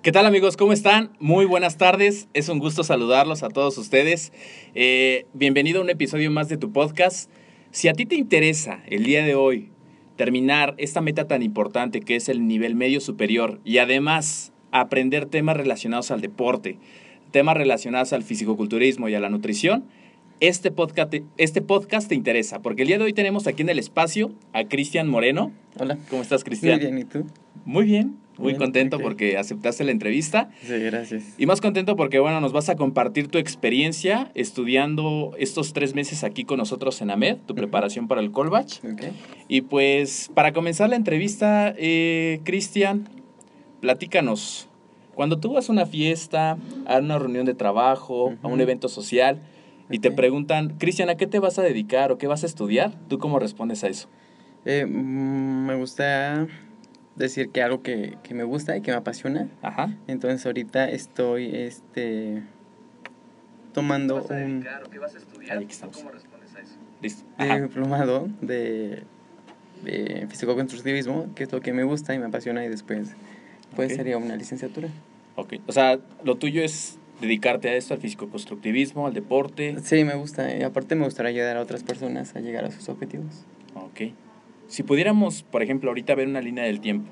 ¿Qué tal amigos? ¿Cómo están? Muy buenas tardes. Es un gusto saludarlos a todos ustedes. Eh, bienvenido a un episodio más de tu podcast. Si a ti te interesa el día de hoy terminar esta meta tan importante que es el nivel medio superior y además aprender temas relacionados al deporte, temas relacionados al fisicoculturismo y a la nutrición, este podcast, este podcast te interesa, porque el día de hoy tenemos aquí en el espacio a Cristian Moreno. Hola. ¿Cómo estás, Cristian? Muy bien, ¿y tú? Muy bien, muy Bien, contento porque aceptaste la entrevista. Sí, gracias. Y más contento porque, bueno, nos vas a compartir tu experiencia estudiando estos tres meses aquí con nosotros en AMED, tu preparación para el Colbach. Ok. Y pues, para comenzar la entrevista, eh, Cristian, platícanos. Cuando tú vas a una fiesta, a una reunión de trabajo, a un evento social, y te preguntan, Cristian, ¿a qué te vas a dedicar o qué vas a estudiar? ¿Tú cómo respondes a eso? Eh, mm, me gusta decir que algo que, que me gusta y que me apasiona. Ajá. Entonces ahorita estoy este tomando un qué vas a estudiar? Ahí estamos. ¿Cómo respondes a eso? Listo. Ajá. diplomado de, de físico-constructivismo, que es lo que me gusta y me apasiona y después pues Ok. sería una licenciatura. Ok. O sea, lo tuyo es dedicarte a esto, al fisicoconstructivismo, al deporte. Sí, me gusta y aparte me gustaría ayudar a otras personas a llegar a sus objetivos. Ok. Si pudiéramos, por ejemplo, ahorita ver una línea del tiempo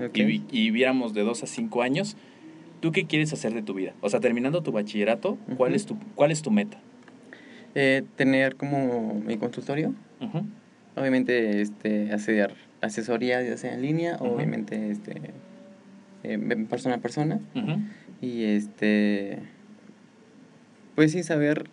Ok. y, y viéramos de dos a cinco años, ¿tú qué quieres hacer de tu vida? O sea, terminando tu bachillerato, ¿cuál, Ujú. es, tu, cuál es tu meta? Eh, tener como mi consultorio Ujú. Obviamente, este, hacer asesoría, ya sea en línea, Ujú. obviamente, este, eh, persona a persona. Y este, pues sí, saber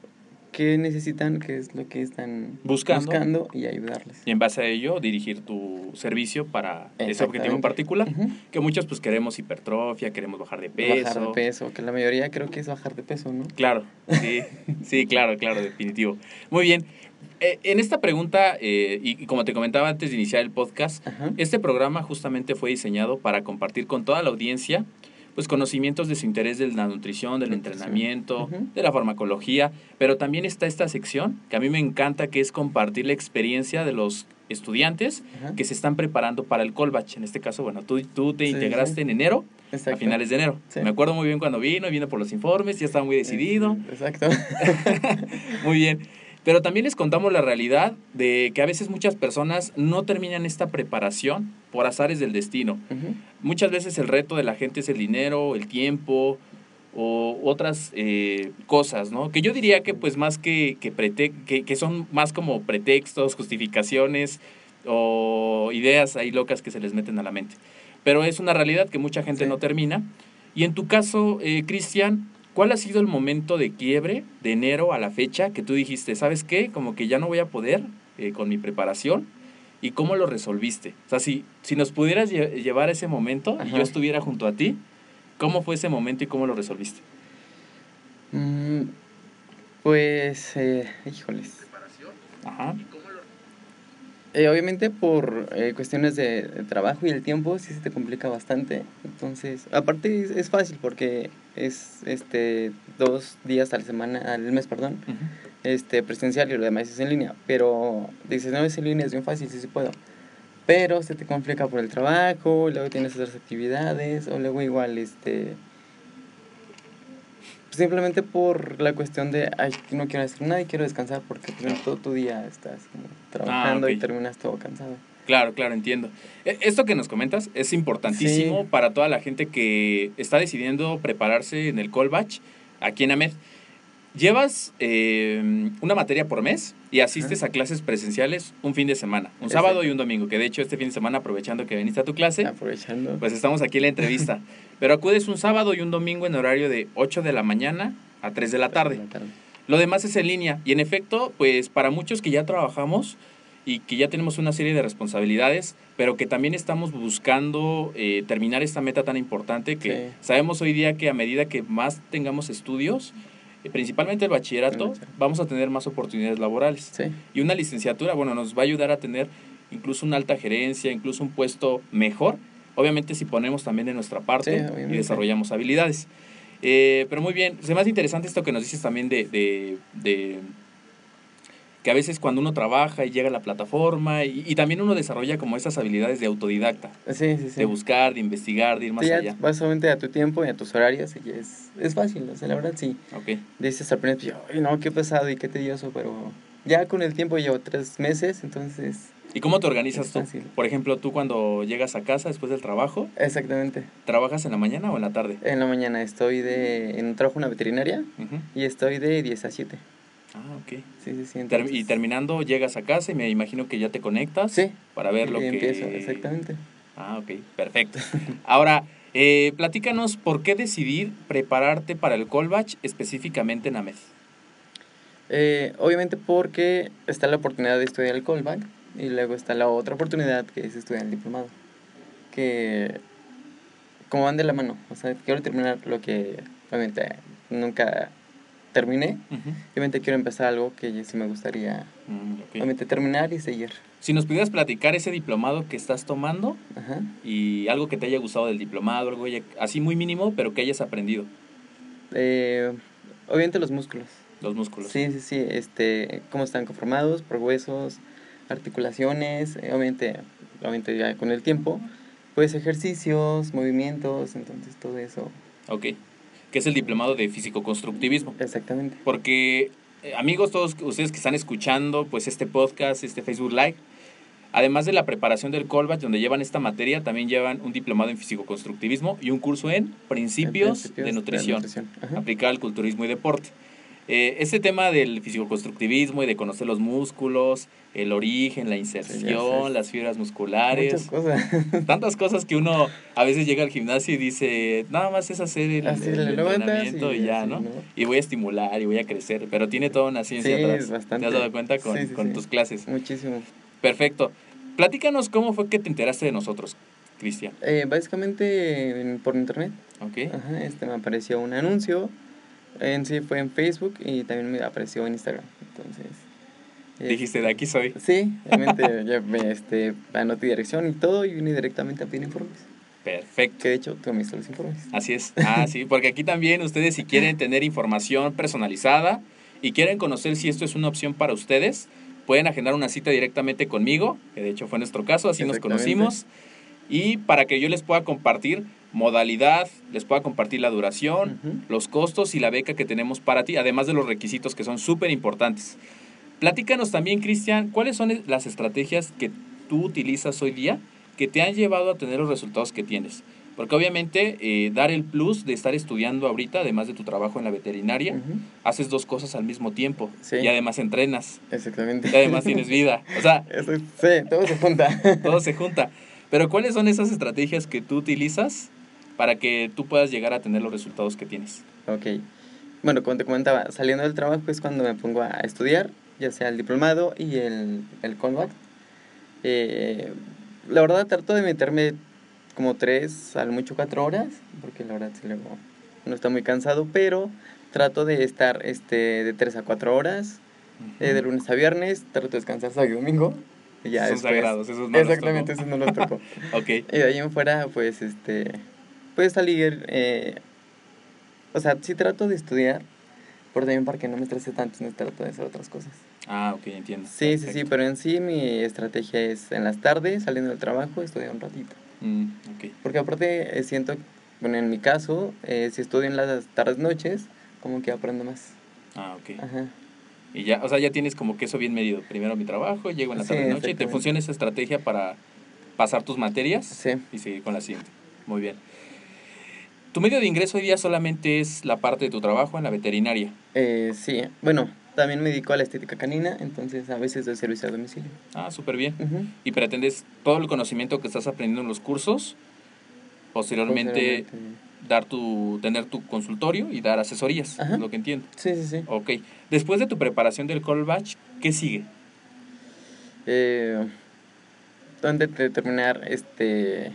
qué necesitan, qué es lo que están Buscando. y ayudarles. Y en base a ello, dirigir tu servicio para ese objetivo Exactamente. particular. Que muchos pues queremos hipertrofia, queremos bajar de peso. Bajar de peso, que la mayoría creo que es bajar de peso, ¿no? Claro, sí, sí, claro, claro, definitivo. Muy bien. Eh, en esta pregunta, eh, y, y como te comentaba antes de iniciar el podcast, Ajá. este programa justamente fue diseñado para compartir con toda la audiencia pues conocimientos de su interés de la nutrición, del Nutrición. entrenamiento, de la farmacología, pero también está esta sección que a mí me encanta, que es compartir la experiencia de los estudiantes que se están preparando para el Colbach. En este caso, bueno, tú, tú te Sí, integraste sí. en enero, a Exacto. finales de enero. Sí. Me acuerdo muy bien cuando vino, vino por los informes, ya estaba muy decidido. Exacto. Muy bien. Pero también les contamos la realidad de que a veces muchas personas no terminan esta preparación por azares del destino. Muchas veces el reto de la gente es el dinero, el tiempo o otras eh, cosas, ¿no? Que yo diría que pues más que, que, prete- que, que son más como pretextos, justificaciones o ideas ahí locas que se les meten a la mente. Pero es una realidad que mucha gente Sí. no termina. Y en tu caso, eh, Cristian, ¿cuál ha sido el momento de quiebre de enero a la fecha que tú dijiste, ¿sabes qué? Como que ya no voy a poder eh, con mi preparación. ¿Y cómo lo resolviste? O sea, si, si nos pudieras lle- llevar a ese momento y yo estuviera junto a ti, ¿Cómo fue ese momento y cómo lo resolviste? Mm, pues, eh, híjoles. Ajá. Eh, obviamente por eh, cuestiones de, de trabajo y el tiempo sí se te complica bastante. Entonces, aparte es, es fácil porque es este dos días a la semana, al mes, perdón, este presencial y lo demás es en línea. Pero dices, no es en línea, es bien fácil, sí, sí puedo. Pero se te complica por el trabajo, luego tienes otras actividades, o luego igual, este... Simplemente por la cuestión de, ay, no quiero hacer nada y quiero descansar porque todo tu día estás trabajando y terminas todo cansado. Claro, claro, entiendo. E- Esto que nos comentas es importantísimo Sí. para toda la gente que está decidiendo prepararse en el Colbach aquí en AMED. Llevas eh, una materia por mes y asistes a clases presenciales un fin de semana, un Exacto. sábado y un domingo, que de hecho este fin de semana, aprovechando que viniste a tu clase, Aprovechando. pues estamos aquí en la entrevista. Pero acudes un sábado y un domingo en horario de 8 de la mañana a 3 de la tarde. La tarde. Lo demás es en línea. Y en efecto, pues para muchos que ya trabajamos y que ya tenemos una serie de responsabilidades, pero que también estamos buscando eh, terminar esta meta tan importante que Sí. sabemos hoy día que a medida que más tengamos estudios, principalmente el bachillerato, vamos a tener más oportunidades laborales. Sí, Y una licenciatura, bueno, nos va a ayudar a tener incluso una alta gerencia, incluso un puesto mejor, obviamente si ponemos también de nuestra parte Sí, y desarrollamos habilidades. Eh, pero muy bien, se me hace interesante esto que nos dices también de, de, de que a veces cuando uno trabaja y llega a la plataforma y, y también uno desarrolla como esas habilidades de autodidacta, sí, sí. sí. de buscar, de investigar, de ir más Sí, allá. vas solamente a tu tiempo y a tus horarios y es, es fácil, o sea, la verdad sí. Ok, Dices al principio, ay no, qué pesado y qué tedioso, pero ya con el tiempo llevo tres meses, entonces, ¿Y cómo te organizas tú? Por ejemplo, tú cuando llegas a casa después del trabajo, exactamente. ¿trabajas en la mañana o en la tarde? En la mañana estoy de, en trabajo en una veterinaria y estoy de 10 a 7. Ah, ok. Sí, sí, sí. Entonces- y terminando llegas a casa y me imagino que ya te conectas Sí. para ver lo que... empiezo, exactamente. Ah, ok, perfecto. Ahora, eh, platícanos por qué decidir prepararte para el Colbach específicamente en AMED. Eh, obviamente porque está la oportunidad de estudiar el callback y luego está la otra oportunidad que es estudiar el diplomado. Que como van de la mano, o sea, quiero terminar lo que obviamente nunca terminé. Obviamente quiero empezar algo que sí me gustaría Mm, ok. obviamente terminar y seguir. Si nos pudieras platicar ese diplomado que estás tomando Ajá. y algo que te haya gustado del diplomado, algo así muy mínimo, pero que hayas aprendido, Eh, obviamente los músculos. los músculos. Sí, sí, sí, este, cómo están conformados por huesos, articulaciones, eh, obviamente, obviamente ya con el tiempo, pues ejercicios, movimientos, entonces todo eso, Ok. Que es el diplomado de físico-constructivismo. exactamente. Porque, eh, amigos, todos ustedes que están escuchando pues este podcast, este Facebook Live, además de la preparación del callback donde llevan esta materia, también llevan un diplomado en físico-constructivismo y un curso en principios, Principios de nutrición, nutrición, ajá. aplicada al culturismo y deporte. Eh, este tema del físico-constructivismo y de conocer los músculos, el origen, la inserción, las fibras musculares, Muchas cosas. tantas cosas que uno a veces llega al gimnasio y dice, nada más es hacer el, el entrenamiento y, y ya, ¿no? ¿no? Y voy a estimular y voy a crecer, pero tiene toda una ciencia Sí, atrás. bastante. ¿Te has dado cuenta con, Sí, tus clases? Muchísimo. Perfecto. Platícanos cómo fue que te enteraste de nosotros, Cristian. Eh, básicamente en- por internet, ¿Ok? ajá, este, me apareció un anuncio, en sí fue en Facebook y también me apareció en Instagram, entonces... Dijiste, de aquí soy. Sí, obviamente ya me este, anoté dirección y todo y vine directamente a pedir informes. Perfecto. Que de hecho tú me los informes. Así es. Ah, sí, porque aquí también ustedes si quieren tener información personalizada y quieren conocer si esto es una opción para ustedes, pueden agendar una cita directamente conmigo, que de hecho fue nuestro caso, así nos conocimos. Y para que yo les pueda compartir modalidad, les pueda compartir la duración, los costos y la beca que tenemos para ti, además de los requisitos que son súper importantes. Platícanos también, Cristian, cuáles son las estrategias que tú utilizas hoy día que te han llevado a tener los resultados que tienes. Porque obviamente eh, dar el plus de estar estudiando ahorita, además de tu trabajo en la veterinaria, haces dos cosas al mismo tiempo. Sí. Y además entrenas. Exactamente. Y además tienes vida. O sea, Eso- sí, todo se junta. todo se junta. Pero ¿cuáles son esas estrategias que tú utilizas para que tú puedas llegar a tener los resultados que tienes? ok. Bueno, como te comentaba, saliendo del trabajo es cuando me pongo a estudiar, ya sea el diplomado y el, el callback. Eh, la verdad trato de meterme como tres, al mucho cuatro horas, porque la verdad sí luego no está muy cansado, pero trato de estar este, de tres a cuatro horas, eh, de lunes a viernes, trato de descansar sábado y domingo. Y ya Son después- sagrados, esos no los Exactamente, tocó. esos no los tocó. Ok. y de ahí en fuera, pues, este, puedes salir, eh, o sea, sí trato de estudiar, pero también para que no me estrese tanto, no trato de hacer otras cosas. Ah, ok, entiendo. Sí, sí, sí, pero en sí mi estrategia es en las tardes, saliendo del trabajo, estudiar un ratito. Mm, ok. Porque aparte eh, siento, bueno, en mi caso, eh, si estudio en las tardes noches, como que aprendo más. Ah, ok. Ajá. Y ya, o sea, ya tienes como que eso bien medido. Primero mi trabajo, llego en la Sí, tarde noche y te funciona esa estrategia para pasar tus materias Sí. y seguir con la siguiente. Muy bien. Tu medio de ingreso hoy día solamente es la parte de tu trabajo en la veterinaria. Eh, sí, bueno, también me dedico a la estética canina, entonces a veces doy servicio a domicilio. Ah, súper bien. Y pretendes todo el conocimiento que estás aprendiendo en los cursos, posteriormente Posteriormente. dar tu, tener tu consultorio y dar asesorías, Ajá. es lo que entiendo. Sí, sí, sí. Ok. Después de tu preparación del call batch, ¿qué sigue? Eh, donde terminar este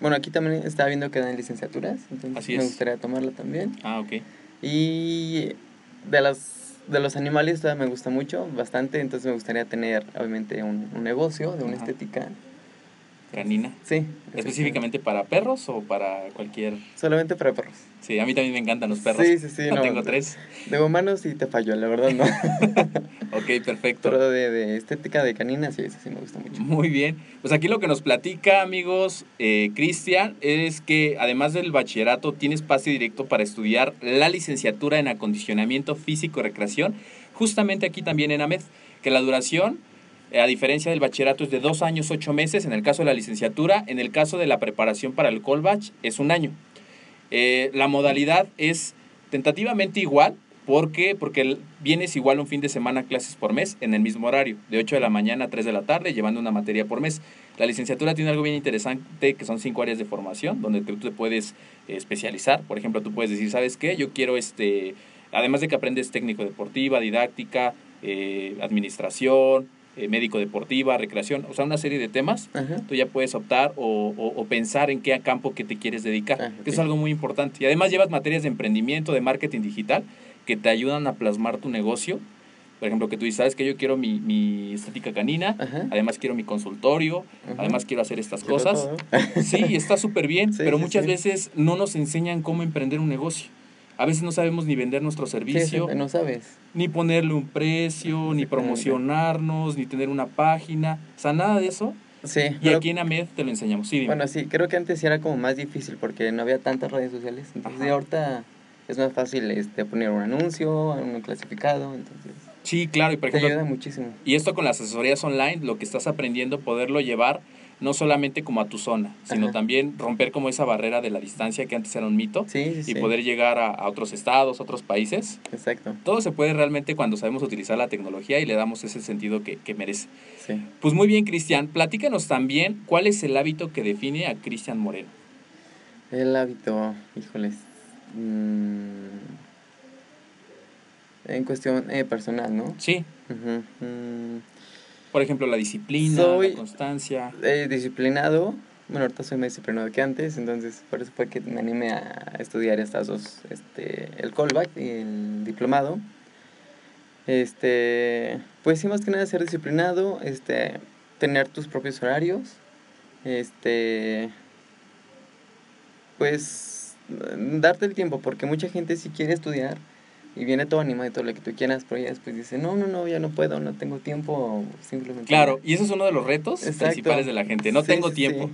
bueno aquí también estaba viendo que dan licenciaturas entonces Así me gustaría tomarla también Ah, ok. y de las de los animales todavía me gusta mucho bastante entonces me gustaría tener obviamente un, un negocio de una Ajá. estética Canina. sí ¿Específicamente para perros o para cualquier...? solamente para perros Sí, a mí también me encantan los perros. Sí, sí, sí, no, Tengo tres. de humanos sí te falló la verdad no Ok, perfecto. pero de, de estética de canina sí eso sí me gusta mucho Muy bien. Pues aquí lo que nos platica, amigos, eh, Cristian, es que además del bachillerato tienes pase directo para estudiar la licenciatura en acondicionamiento físico y recreación, justamente aquí también en AMED, que la duración, a diferencia del bachillerato, es de dos años, ocho meses, en el caso de la licenciatura, en el caso de la preparación para el Colbach es un año. Eh, la modalidad es tentativamente igual. Porque el- vienes igual un fin de semana clases por mes en el mismo horario, de 8 de la mañana a 3 de la tarde, llevando una materia por mes. La licenciatura tiene algo bien interesante, que son cinco áreas de formación, donde tú te puedes eh, especializar. Por ejemplo, tú puedes decir, ¿sabes qué? Yo quiero, este, además de que aprendes técnico deportiva, didáctica, eh, administración, eh, médico deportiva, recreación, o sea, una serie de temas Ajá. tú ya puedes optar o, o- o pensar en qué campo que te quieres dedicar, Ah, que es algo muy importante. Y además llevas materias de emprendimiento, de marketing digital, que te ayudan a plasmar tu negocio. Por ejemplo, que tú dices, sabes que yo quiero mi, mi estética canina, Ajá. además quiero mi consultorio, además quiero hacer estas Quiero cosas. todo. Sí, está súper bien, Sí, pero muchas sí. veces no nos enseñan cómo emprender un negocio. A veces no sabemos ni vender nuestro servicio, sí, no sabes ni ponerle un precio, ni promocionarnos, ni tener una página. O sea, nada de eso. sí Y pero- aquí en AMED te lo enseñamos. Sí, dime. Bueno, sí, creo que antes sí era como más difícil porque no había tantas redes sociales. Entonces, Ajá. ahorita es más fácil este, poner un anuncio, un clasificado. Entonces, Sí, claro, y por te ejemplo, ayuda muchísimo. y esto con las asesorías online, lo que estás aprendiendo, poderlo llevar no solamente como a tu zona, sino Ajá. también romper como esa barrera de la distancia que antes era un mito Sí, sí, y sí. poder llegar a, a otros estados, a otros países. Exacto. Todo se puede realmente cuando sabemos utilizar la tecnología y le damos ese sentido que, que merece. Sí. Pues muy bien, Cristian, platícanos también cuál es el hábito que define a Cristian Moreno. El hábito, híjoles. mm, en cuestión eh, personal, ¿no? Sí, mm, por ejemplo, la disciplina, Soy- la constancia. eh, disciplinado. Bueno, ahorita soy más disciplinado que antes, entonces por eso fue que me animé a estudiar estas dos, este, el callback y el diplomado. Este, pues sí, más que nada ser disciplinado, este, tener tus propios horarios, este, pues darte el tiempo, porque mucha gente sí quiere estudiar y viene todo animado y todo lo que tú quieras, pero ya después dice, no, no, no, ya no puedo, no tengo tiempo, simplemente... Claro, y ese es uno de los retos Exacto. principales de la gente. No Sí, tengo sí, tiempo. sí.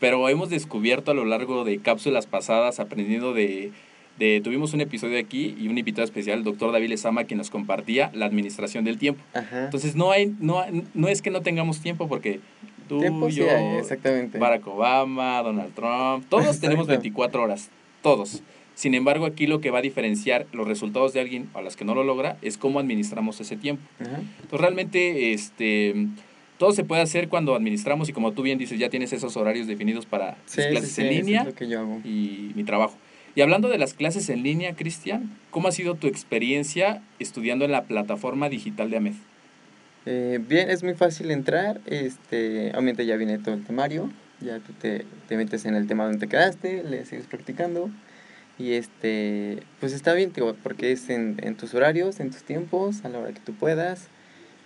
Pero hemos descubierto a lo largo de cápsulas pasadas, aprendiendo de, de- Tuvimos un episodio aquí y un invitado especial, el doctor David Lezama, que nos compartía la administración del tiempo. Ajá. Entonces, no, hay, no, no es que no tengamos tiempo, porque tú, Tiempo sí yo, hay, exactamente. Barack Obama, Donald Trump, todos tenemos Exacto. 24 horas, todos. Sin embargo, aquí lo que va a diferenciar los resultados de alguien a las que no lo logra es cómo administramos ese tiempo. Entonces realmente este todo se puede hacer cuando administramos y como tú bien dices, ya tienes esos horarios definidos para Sí, las clases sí, en línea es lo que yo hago. y mi trabajo. Y hablando de las clases en línea, Cristian, ¿cómo ha sido tu experiencia estudiando en la plataforma digital de AMED? Eh, bien, es muy fácil entrar, este, obviamente ya viene todo el temario, Ya tú te, te metes en el tema donde te quedaste, le sigues practicando. Y este, pues está bien, tío, porque es en, en tus horarios, en tus tiempos, a la hora que tú puedas.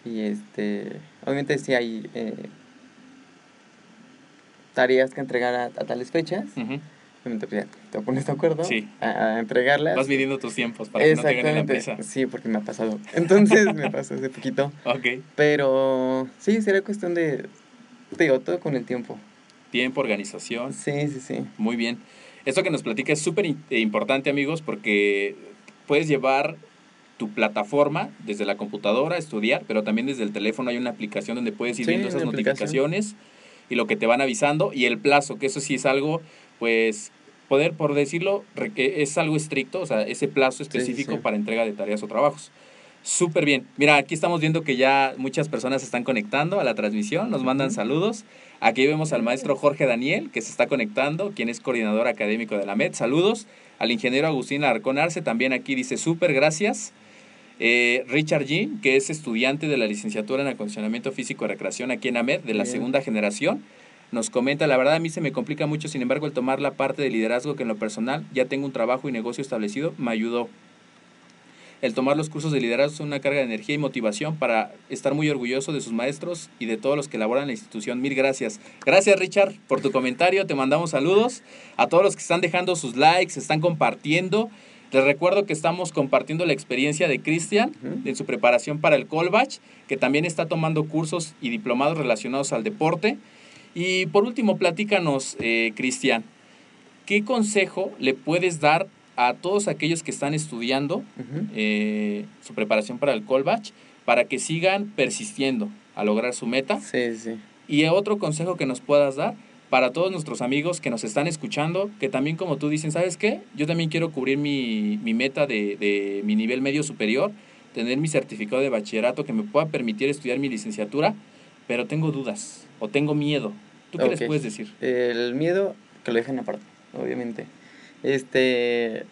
Y este, obviamente si hay eh, tareas que entregar a, a tales fechas, Ujú. obviamente pues ya te pones de acuerdo Sí. a, a entregarlas. Vas midiendo tus tiempos para que no te gane la prisa. Sí, porque me ha pasado. Entonces me pasó hace poquito. Ok. Pero sí, sería cuestión de, te digo, todo con el tiempo. Tiempo, organización. Sí, sí, sí. Muy bien. Esto que nos platica es súper eh, importante, amigos, porque puedes llevar tu plataforma desde la computadora a estudiar, pero también desde el teléfono hay una aplicación donde puedes ir Sí, viendo esas notificaciones y lo que te van avisando y el plazo, que eso sí es algo, pues, poder, por decirlo, es algo estricto, o sea, ese plazo específico sí. para entrega de tareas o trabajos. Súper bien. Mira, aquí estamos viendo que ya muchas personas se están conectando a la transmisión, nos mandan saludos. Aquí vemos al maestro Jorge Daniel, que se está conectando, quien es coordinador académico de la MED. Saludos. Al ingeniero Agustín Arcón Arce, también aquí dice súper, gracias. Eh, Richard Jean, que es estudiante de la licenciatura en acondicionamiento físico y recreación aquí en AMED, de la Bien. segunda generación. Nos comenta, la verdad a mí se me complica mucho, sin embargo, el tomar la parte de liderazgo que en lo personal ya tengo un trabajo y negocio establecido, me ayudó. El tomar los cursos de liderazgo es una carga de energía y motivación para estar muy orgulloso de sus maestros y de todos los que laboran en la institución. Mil gracias. Gracias Richard por tu comentario, te mandamos saludos a todos los que están dejando sus likes, están compartiendo. Les recuerdo que estamos compartiendo la experiencia de Cristian en su preparación para el Colbach, que también está tomando cursos y diplomados relacionados al deporte. Y por último, platícanos, eh, Cristian, ¿qué consejo le puedes dar a todos aquellos que están estudiando eh, su preparación para el Colbach para que sigan persistiendo a lograr su meta? Sí, sí. Y otro consejo que nos puedas dar para todos nuestros amigos que nos están escuchando, que también como tú dicen, ¿sabes qué? Yo también quiero cubrir mi, mi meta de, de mi nivel medio superior, tener mi certificado de bachillerato que me pueda permitir estudiar mi licenciatura, pero tengo dudas o tengo miedo. ¿Tú qué les puedes decir? El miedo que lo dejan aparte, obviamente. Este,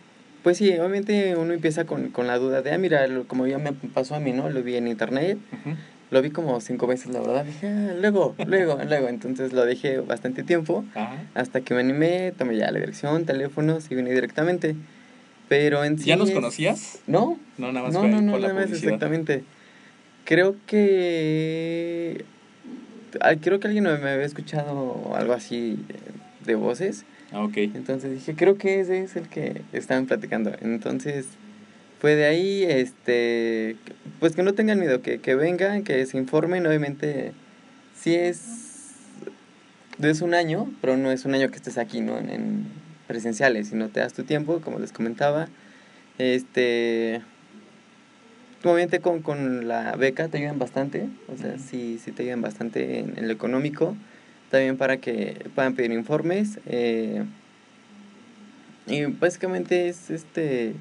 pues sí, obviamente uno empieza con, con la duda de, ah, mira, lo- como ya me pasó a mí, ¿no? Lo vi en internet, Ujú. lo vi como cinco veces, la verdad. Dije, ah, luego, luego, luego. Entonces lo dejé bastante tiempo Ajá. hasta que me animé, tomé ya la dirección, teléfono, y vine directamente. Pero en sí. ¿Ya nos es- conocías? No, No, nada más no, fue no, no, por la nada más, publicidad. exactamente. Creo que. Creo que alguien me había escuchado algo así de voces. Ah, ok. Entonces dije, creo que ese es el que estaban platicando. Entonces, fue de ahí, este. Pues que no tengan miedo, que, que vengan, que se informen. Obviamente, sí es. Es un año, pero no es un año que estés aquí, ¿no? En, en presenciales, sino te das tu tiempo, como les comentaba. Este. Obviamente con, con la beca te ayudan bastante, o sea, sí, sí te ayudan bastante en, en lo económico, también para que puedan pedir informes. eh, y básicamente es este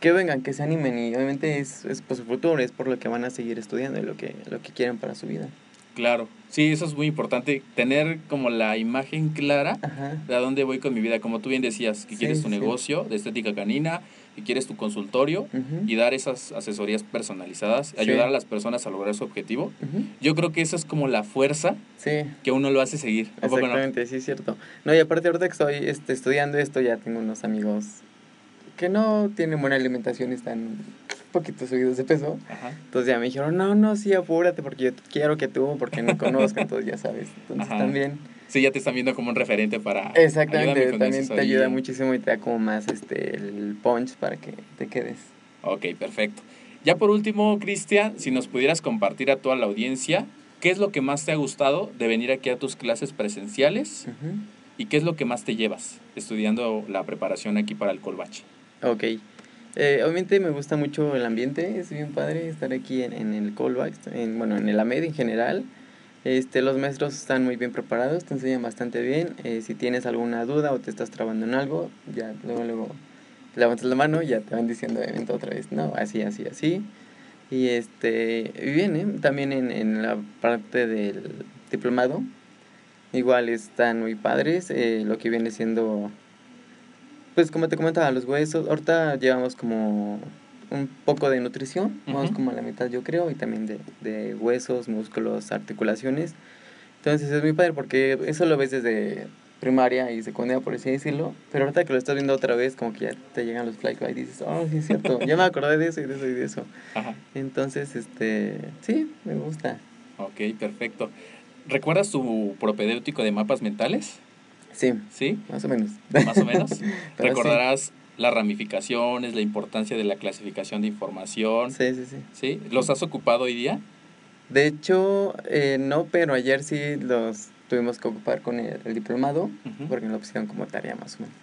que vengan, que se animen y obviamente es, es por su futuro, es por lo que van a seguir estudiando y lo que, lo que quieren para su vida. Claro. Sí, eso es muy importante, tener como la imagen clara Ajá. de a dónde voy con mi vida. Como tú bien decías, que Sí, quieres tu sí. negocio de estética canina, que quieres tu consultorio y dar esas asesorías personalizadas, Sí. ayudar a las personas a lograr su objetivo. Yo creo que eso es como la fuerza Sí, que uno lo hace seguir. Exactamente, sí es cierto. No, y aparte ahorita que estoy este, estudiando esto, ya tengo unos amigos que no tienen buena alimentación y están un poquito subidos de peso. Ajá. Entonces ya me dijeron, no, no, sí, apúrate porque yo quiero que tú, porque no conozco, entonces ya sabes. Entonces Ajá. también, Sí, ya te están viendo como un referente para... exactamente, también eso te ayuda muchísimo y te da como más este el punch para que te quedes. Ok, perfecto. Ya por último, Cristian, si nos pudieras compartir a toda la audiencia, ¿qué es lo que más te ha gustado de venir aquí a tus clases presenciales y qué es lo que más te llevas estudiando la preparación aquí para el Colbach? Ok. Eh, obviamente me gusta mucho el ambiente, es bien padre estar aquí en, en el callback, en, bueno, en el AMED en general. Este, los maestros están muy bien preparados, te enseñan bastante bien. Eh, si tienes alguna duda o te estás trabando en algo, ya luego, luego levantas la mano y ya te van diciendo obviamente otra vez, no, así, así, así. Y este, bien, ¿eh? también en, en la parte del diplomado, igual están muy padres, eh, lo que viene siendo pues como te comentaba, los huesos, ahorita llevamos como un poco de nutrición, Ujú. como a la mitad yo creo, y también de, de huesos, músculos, articulaciones. Entonces es muy padre porque eso lo ves desde primaria y secundaria, por así decirlo. Pero ahorita que lo estás viendo otra vez, como que ya te llegan los flashbacks y dices, oh, sí es cierto, ya me acordé de eso y de eso y de eso. Ajá. Entonces, este, sí, me gusta. Ok, perfecto. ¿Recuerdas tu propedéutico de mapas mentales? Sí, ¿Sí? más o menos. Más o menos. Recordarás las ramificaciones, la importancia de la clasificación de información. Sí, sí, sí. ¿Sí? ¿Los has ocupado hoy día? De hecho, eh, no, pero ayer sí los tuvimos que ocupar con el, el diplomado, porque lo pusieron como tarea más o menos.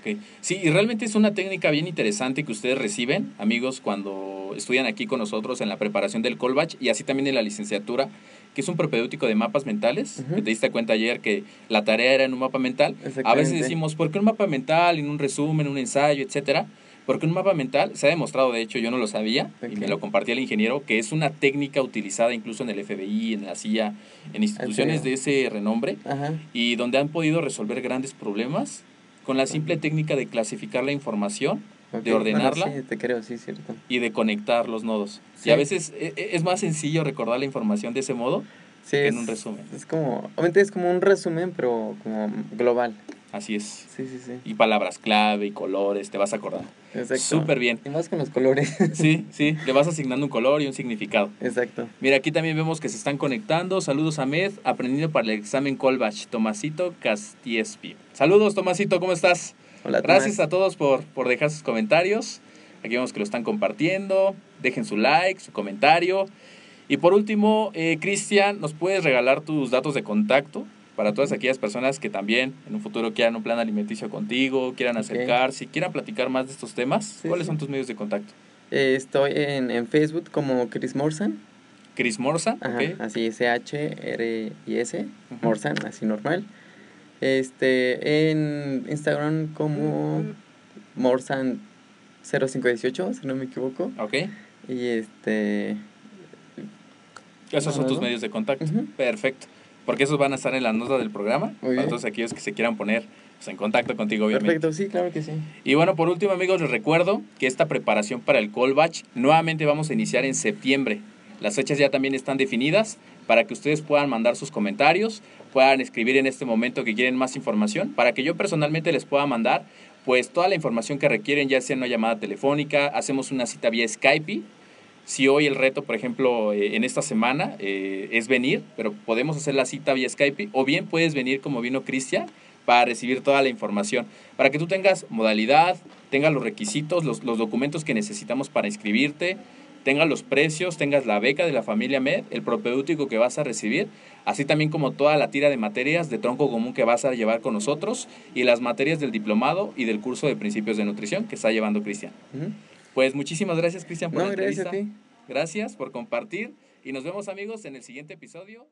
Ok. Sí, y realmente es una técnica bien interesante que ustedes reciben, amigos, cuando estudian aquí con nosotros en la preparación del Colbach y así también en la licenciatura, que es un propedéutico de mapas mentales. Que Te diste cuenta ayer que la tarea era en un mapa mental. A veces decimos, ¿por qué un mapa mental, en un resumen, un ensayo, etcétera? Porque un mapa mental se ha demostrado, de hecho, yo no lo sabía y me lo compartía el ingeniero, que es una técnica utilizada incluso en el FBI, en la CIA, en instituciones de ese renombre Ajá. y donde han podido resolver grandes problemas con la simple técnica de clasificar la información ok. de ordenarla Bueno, sí, te creo, sí, cierto. y de conectar los nodos. Sí. Y a veces e- e- es más sencillo recordar la información de ese modo Sí, que es, en un resumen. Es como, obviamente es como un resumen, pero como global. Así es. Sí, sí, sí. Y palabras clave y colores, te vas a acordar. Exacto. Súper bien. Y más con los colores. Sí, sí, le vas asignando un color y un significado. Exacto. Mira, aquí también vemos que se están conectando. Saludos a Med, aprendiendo para el examen Colbach, Tomasito Castiespi. Saludos, Tomasito, ¿cómo estás? Hola, Gracias a todos por, por dejar sus comentarios. Aquí vemos que lo están compartiendo. Dejen su like, su comentario. Y por último, eh, Cristian, ¿nos puedes regalar tus datos de contacto para todas aquellas personas que también en un futuro quieran un plan alimenticio contigo, quieran acercarse, quieran platicar más de estos temas? Sí, ¿Cuáles sí. son tus medios de contacto? Eh, estoy en, en Facebook como Chris Morsan. Chris Morsa, Ajá, así S-H-R-I-S. Morsan, así normal. Este, en Instagram como Morsan0518, si no me equivoco. Ok. Y este, Esos son tus medios de contacto. Perfecto. Porque esos van a estar en la nota del programa. Muy para todos aquellos que se quieran poner pues, en contacto contigo, obviamente. perfecto, sí, claro que sí. Y bueno, por último, amigos, les recuerdo que esta preparación para el call batch nuevamente vamos a iniciar en septiembre. Las fechas ya también están definidas para que ustedes puedan mandar sus comentarios, puedan escribir en este momento que quieren más información, para que yo personalmente les pueda mandar pues toda la información que requieren, ya sea una llamada telefónica, hacemos una cita vía Skype. Si hoy el reto, por ejemplo, eh, en esta semana eh, es venir, pero podemos hacer la cita vía Skype, o bien puedes venir como vino Cristian para recibir toda la información, para que tú tengas modalidad, tengas los requisitos, los, los documentos que necesitamos para inscribirte, tengas los precios, tengas la beca de la familia MED, el propedéutico que vas a recibir, así también como toda la tira de materias de tronco común que vas a llevar con nosotros y las materias del diplomado y del curso de principios de nutrición que está llevando Cristian. Ujú. Pues muchísimas gracias Cristian por No, la gracias a entrevista. ti. Gracias por compartir y nos vemos amigos en el siguiente episodio